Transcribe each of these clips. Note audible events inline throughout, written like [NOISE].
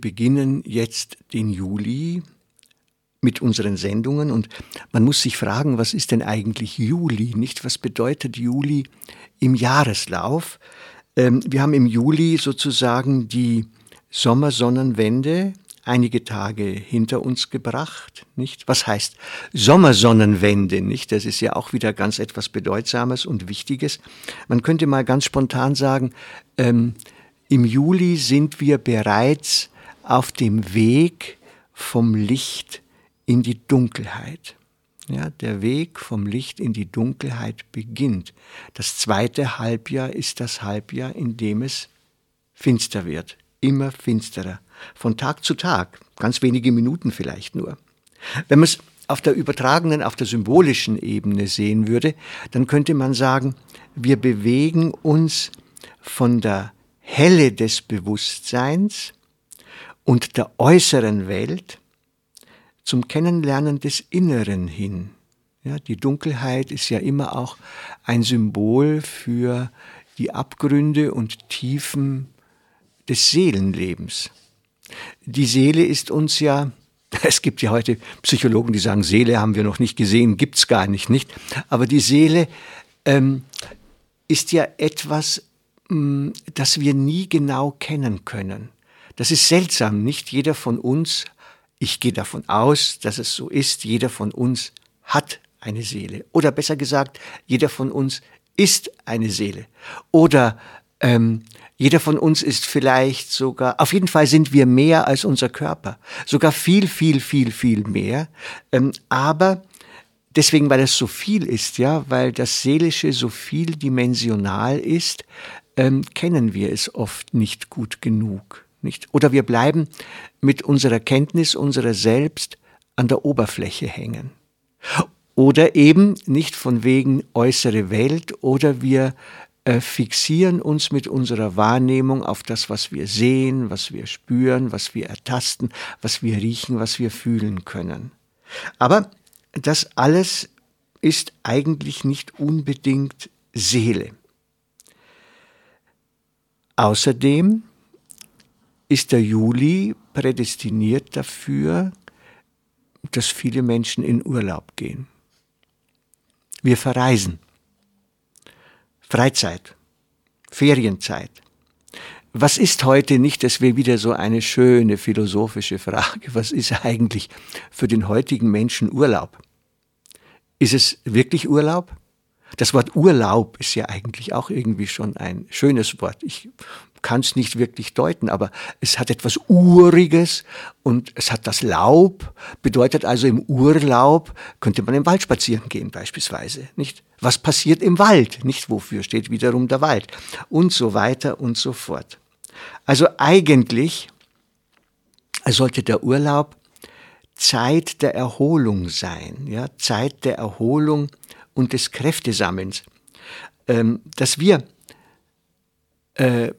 Beginnen jetzt den Juli mit unseren Sendungen und man muss sich fragen, was ist denn eigentlich Juli? Nicht, was bedeutet Juli im Jahreslauf? Ähm, wir haben im Juli sozusagen die Sommersonnenwende einige Tage hinter uns gebracht, nicht? Was heißt Sommersonnenwende, nicht? Das ist ja auch wieder ganz etwas Bedeutsames und Wichtiges. Man könnte mal ganz spontan sagen, ähm, im Juli sind wir bereits auf dem Weg vom Licht in die Dunkelheit. Ja, der Weg vom Licht in die Dunkelheit beginnt. Das zweite Halbjahr ist das Halbjahr, in dem es finster wird, immer finsterer, von Tag zu Tag, ganz wenige Minuten vielleicht nur. Wenn man es auf der übertragenen, auf der symbolischen Ebene sehen würde, dann könnte man sagen, wir bewegen uns von der Helle des Bewusstseins und der äußeren Welt zum Kennenlernen des Inneren hin. Ja, die Dunkelheit ist ja immer auch ein Symbol für die Abgründe und Tiefen des Seelenlebens. Die Seele ist uns ja, [LAUGHS] es gibt ja heute Psychologen, die sagen, Seele haben wir noch nicht gesehen, gibt's gar nicht, nicht? Aber die Seele ähm, ist ja etwas, mm, das wir nie genau kennen können. Das ist seltsam. Nicht jeder von uns, ich gehe davon aus, dass es so ist, jeder von uns hat eine Seele. Oder besser gesagt, jeder von uns ist eine Seele. Oder ähm, jeder von uns ist vielleicht sogar, auf jeden Fall sind wir mehr als unser Körper. Sogar viel, viel, viel, viel mehr. Ähm, aber deswegen, weil es so viel ist, ja, weil das Seelische so vieldimensional ist, ähm, kennen wir es oft nicht gut genug. Nicht? Oder wir bleiben mit unserer Kenntnis unserer selbst an der Oberfläche hängen. Oder eben nicht von wegen äußere Welt oder wir äh, fixieren uns mit unserer Wahrnehmung auf das, was wir sehen, was wir spüren, was wir ertasten, was wir riechen, was wir fühlen können. Aber das alles ist eigentlich nicht unbedingt Seele. Außerdem ist der Juli prädestiniert dafür, dass viele Menschen in Urlaub gehen. Wir verreisen. Freizeit, Ferienzeit. Was ist heute nicht, das wäre wieder so eine schöne philosophische Frage, [LAUGHS] was ist eigentlich für den heutigen Menschen Urlaub? Ist es wirklich Urlaub? Das Wort Urlaub ist ja eigentlich auch irgendwie schon ein schönes Wort. Ich kann es nicht wirklich deuten, aber es hat etwas Uriges und es hat das Laub, bedeutet also im Urlaub könnte man im Wald spazieren gehen beispielsweise, nicht? Was passiert im Wald, nicht? Wofür steht wiederum der Wald und so weiter und so fort. Also eigentlich sollte der Urlaub Zeit der Erholung sein, ja, Zeit der Erholung und des Kräftesammelns, ähm, dass wir äh,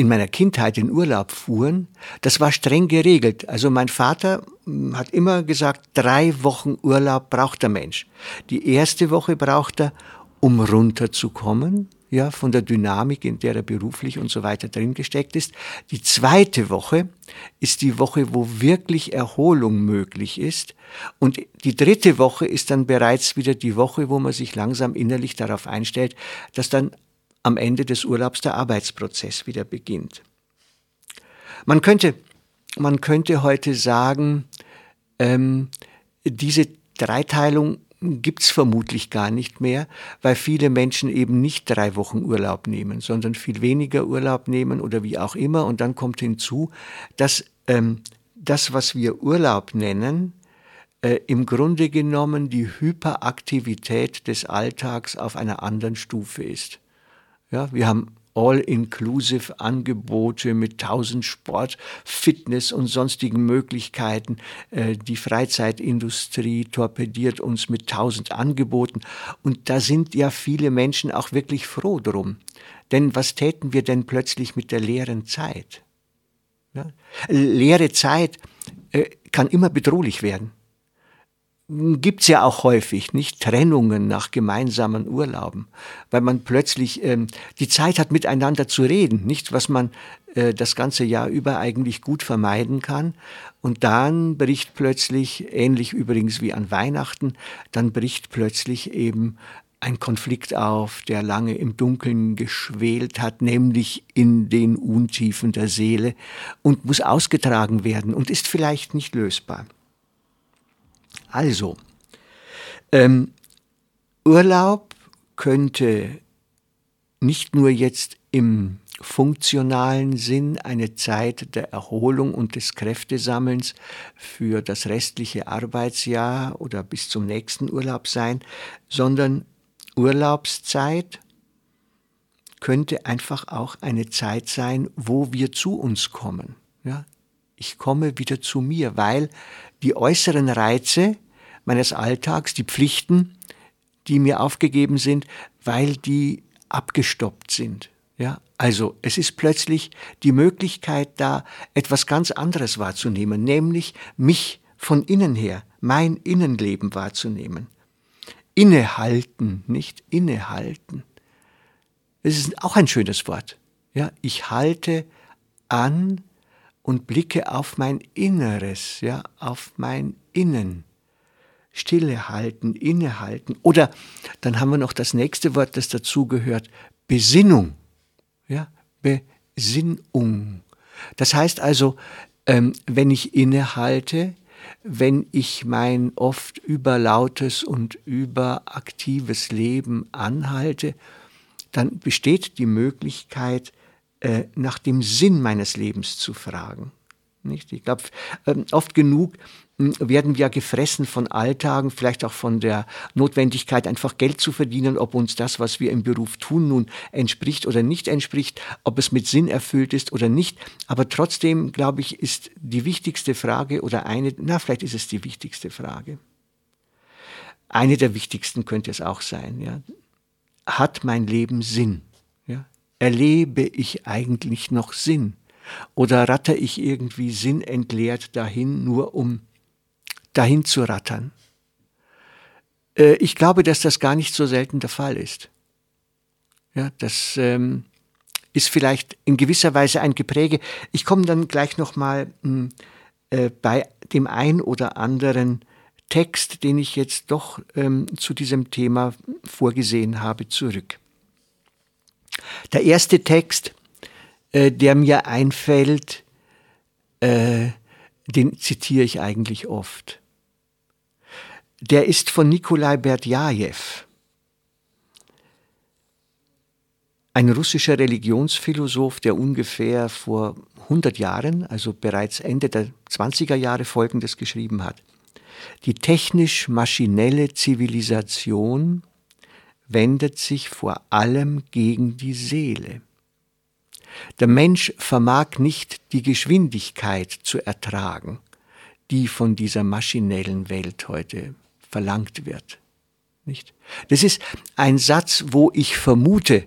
in meiner Kindheit in Urlaub fuhren, das war streng geregelt. Also mein Vater hm, hat immer gesagt, drei Wochen Urlaub braucht der Mensch. Die erste Woche braucht er, um runterzukommen, ja, von der Dynamik, in der er beruflich und so weiter drin gesteckt ist. Die zweite Woche ist die Woche, wo wirklich Erholung möglich ist. Und die dritte Woche ist dann bereits wieder die Woche, wo man sich langsam innerlich darauf einstellt, dass dann am Ende des Urlaubs der Arbeitsprozess wieder beginnt. Man könnte, man könnte heute sagen, ähm, diese Dreiteilung gibt's vermutlich gar nicht mehr, weil viele Menschen eben nicht drei Wochen Urlaub nehmen, sondern viel weniger Urlaub nehmen oder wie auch immer. Und dann kommt hinzu, dass ähm, das, was wir Urlaub nennen, äh, im Grunde genommen die Hyperaktivität des Alltags auf einer anderen Stufe ist. Ja, wir haben all-inclusive Angebote mit tausend Sport, Fitness und sonstigen Möglichkeiten. Äh, die Freizeitindustrie torpediert uns mit tausend Angeboten. Und da sind ja viele Menschen auch wirklich froh drum. Denn was täten wir denn plötzlich mit der leeren Zeit? Ja? Leere Zeit äh, kann immer bedrohlich werden gibt's ja auch häufig, nicht Trennungen nach gemeinsamen Urlauben, weil man plötzlich ähm, die Zeit hat, miteinander zu reden, nicht was man äh, das ganze Jahr über eigentlich gut vermeiden kann. Und dann bricht plötzlich, ähnlich übrigens wie an Weihnachten, dann bricht plötzlich eben ein Konflikt auf, der lange im Dunkeln geschwelt hat, nämlich in den Untiefen der Seele und muss ausgetragen werden und ist vielleicht nicht lösbar. Also, ähm, Urlaub könnte nicht nur jetzt im funktionalen Sinn eine Zeit der Erholung und des Kräftesammelns für das restliche Arbeitsjahr oder bis zum nächsten Urlaub sein, sondern Urlaubszeit könnte einfach auch eine Zeit sein, wo wir zu uns kommen. Ja, ich komme wieder zu mir, weil die äußeren Reize meines Alltags, die Pflichten, die mir aufgegeben sind, weil die abgestoppt sind. Ja, also es ist plötzlich die Möglichkeit da, etwas ganz anderes wahrzunehmen, nämlich mich von innen her, mein Innenleben wahrzunehmen. Innehalten, nicht innehalten. Es ist auch ein schönes Wort. Ja, ich halte an und blicke auf mein Inneres, ja, auf mein Innen. Stille halten, innehalten. Oder dann haben wir noch das nächste Wort, das dazugehört, Besinnung. Ja, Besinnung. Das heißt also, ähm, wenn ich innehalte, wenn ich mein oft überlautes und überaktives Leben anhalte, dann besteht die Möglichkeit, äh, nach dem Sinn meines Lebens zu fragen. Nicht? Ich glaube, ähm, oft genug hm, werden wir gefressen von Alltagen, vielleicht auch von der Notwendigkeit, einfach Geld zu verdienen, ob uns das, was wir im Beruf tun, nun entspricht oder nicht entspricht, ob es mit Sinn erfüllt ist oder nicht. Aber trotzdem, glaube ich, ist die wichtigste Frage oder eine, na, vielleicht ist es die wichtigste Frage. Eine der wichtigsten könnte es auch sein, ja. Hat mein Leben Sinn? Erlebe ich eigentlich noch Sinn? Oder ratter ich irgendwie sinnentleert dahin, nur um dahin zu rattern? Äh, ich glaube, dass das gar nicht so selten der Fall ist. Ja, das ähm, ist vielleicht in gewisser Weise ein Gepräge. Ich komme dann gleich nochmal hm, äh, bei dem ein oder anderen Text, den ich jetzt doch ähm, zu diesem Thema vorgesehen habe, zurück. Der erste Text, äh, der mir einfällt, äh, den zitiere ich eigentlich oft. Der ist von Nikolai Berdjajew, ein russischer Religionsphilosoph, der ungefähr vor 100 Jahren, also bereits Ende der 20er Jahre Folgendes geschrieben hat. Die technisch-maschinelle Zivilisation wendet sich vor allem gegen die Seele. Der Mensch vermag nicht die Geschwindigkeit zu ertragen, die von dieser maschinellen Welt heute verlangt wird. Nicht? Das ist ein Satz, wo ich vermute,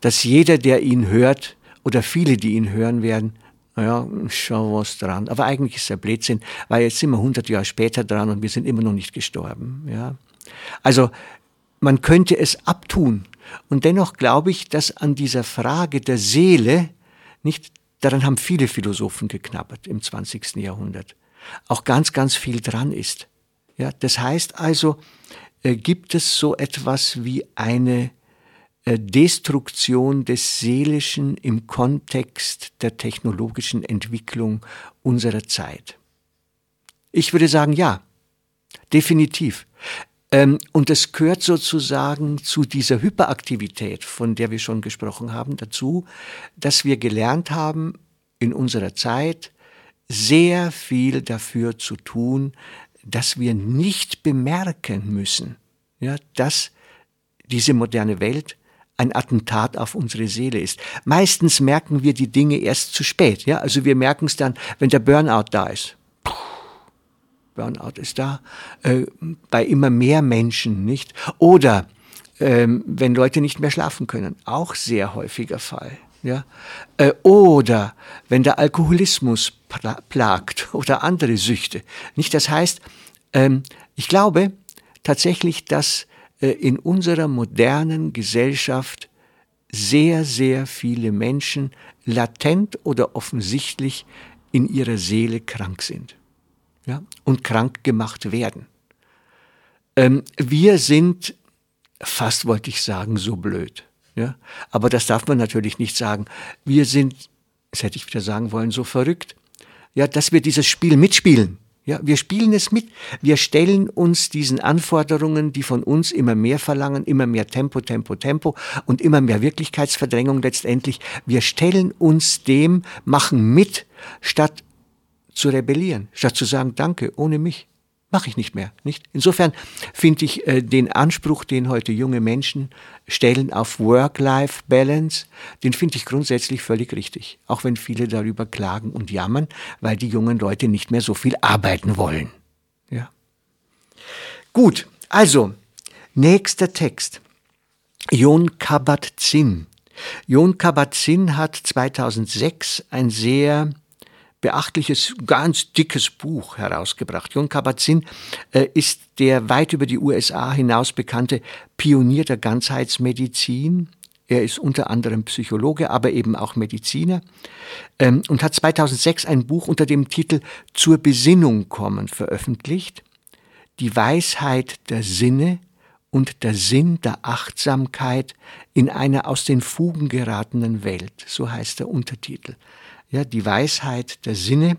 dass jeder, der ihn hört, oder viele, die ihn hören werden, naja, schau was dran. Aber eigentlich ist er Blödsinn, weil jetzt sind wir 100 Jahre später dran und wir sind immer noch nicht gestorben. Ja? Also man könnte es abtun. Und dennoch glaube ich, dass an dieser Frage der Seele, nicht, daran haben viele Philosophen geknabbert im 20. Jahrhundert, auch ganz, ganz viel dran ist. Ja, das heißt also, äh, gibt es so etwas wie eine äh, Destruktion des Seelischen im Kontext der technologischen Entwicklung unserer Zeit? Ich würde sagen, ja, definitiv. Ähm, und es gehört sozusagen zu dieser Hyperaktivität, von der wir schon gesprochen haben, dazu, dass wir gelernt haben, in unserer Zeit sehr viel dafür zu tun, dass wir nicht bemerken müssen, ja, dass diese moderne Welt ein Attentat auf unsere Seele ist. Meistens merken wir die Dinge erst zu spät. Ja? Also wir merken es dann, wenn der Burnout da ist. Burnout ist da. Äh, bei immer mehr Menschen, nicht? Oder ähm, wenn Leute nicht mehr schlafen können. Auch sehr häufiger Fall. Ja? Äh, oder wenn der Alkoholismus plagt [LAUGHS] oder andere Süchte. Nicht? Das heißt, ähm, ich glaube tatsächlich, dass äh, in unserer modernen Gesellschaft sehr, sehr viele Menschen latent oder offensichtlich in ihrer Seele krank sind ja, und krank gemacht werden. Ähm, wir sind, fast wollte ich sagen, so blöd. Ja? Aber das darf man natürlich nicht sagen. Wir sind, das hätte ich wieder sagen wollen, so verrückt, ja, dass wir dieses Spiel mitspielen. Ja, wir spielen es mit. Wir stellen uns diesen Anforderungen, die von uns immer mehr verlangen, immer mehr Tempo, Tempo, Tempo und immer mehr Wirklichkeitsverdrängung letztendlich. Wir stellen uns dem, machen mit, statt zu rebellieren, statt zu sagen, danke, ohne mich mache ich nicht mehr. Nicht? Insofern finde ich äh, den Anspruch, den heute junge Menschen stellen auf Work-Life-Balance, den finde ich grundsätzlich völlig richtig. Auch wenn viele darüber klagen und jammern, weil die jungen Leute nicht mehr so viel arbeiten wollen. Ja. Gut, also, nächster Text. Jon Kabat-Zinn. Jon Kabat-Zinn hat 2006 ein sehr beachtliches, ganz dickes Buch herausgebracht. Jon Kabat-Zinn äh, ist der weit über die USA hinaus bekannte Pionier der Ganzheitsmedizin. Er ist unter anderem Psychologe, aber eben auch Mediziner ähm, und hat 2006 ein Buch unter dem Titel Zur Besinnung kommen veröffentlicht. Die Weisheit der Sinne und der Sinn der Achtsamkeit in einer aus den Fugen geratenen Welt, so heißt der Untertitel ja, die Weisheit der Sinne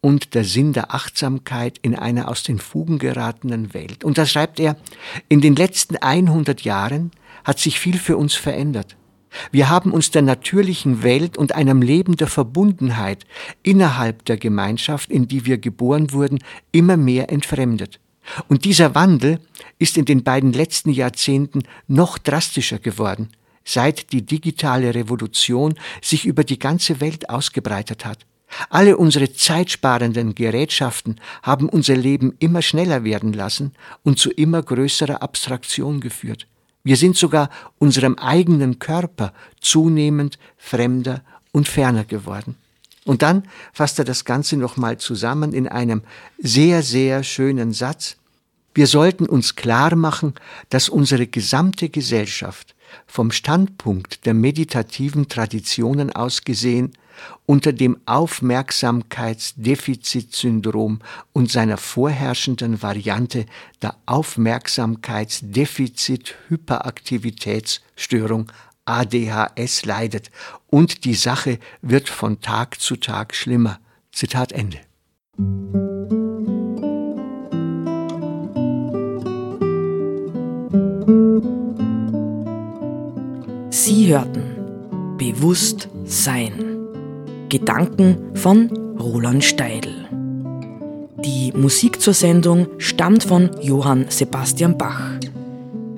und der Sinn der Achtsamkeit in einer aus den Fugen geratenen Welt. Und da schreibt er, in den letzten 100 Jahren hat sich viel für uns verändert. Wir haben uns der natürlichen Welt und einem Leben der Verbundenheit innerhalb der Gemeinschaft, in die wir geboren wurden, immer mehr entfremdet. Und dieser Wandel ist in den beiden letzten Jahrzehnten noch drastischer geworden seit die digitale Revolution sich über die ganze Welt ausgebreitet hat. Alle unsere zeitsparenden Gerätschaften haben unser Leben immer schneller werden lassen und zu immer größerer Abstraktion geführt. Wir sind sogar unserem eigenen Körper zunehmend fremder und ferner geworden. Und dann fasst er das Ganze nochmal zusammen in einem sehr, sehr schönen Satz. Wir sollten uns klar machen, dass unsere gesamte Gesellschaft vom Standpunkt der meditativen Traditionen aus gesehen unter dem Aufmerksamkeitsdefizitsyndrom und seiner vorherrschenden Variante der Aufmerksamkeitsdefizit-Hyperaktivitätsstörung ADHS leidet und die Sache wird von Tag zu Tag schlimmer. Zitat Ende. Sie hörten Bewusst Sein. Gedanken von Roland Steidl. Die Musik zur Sendung stammt von Johann Sebastian Bach.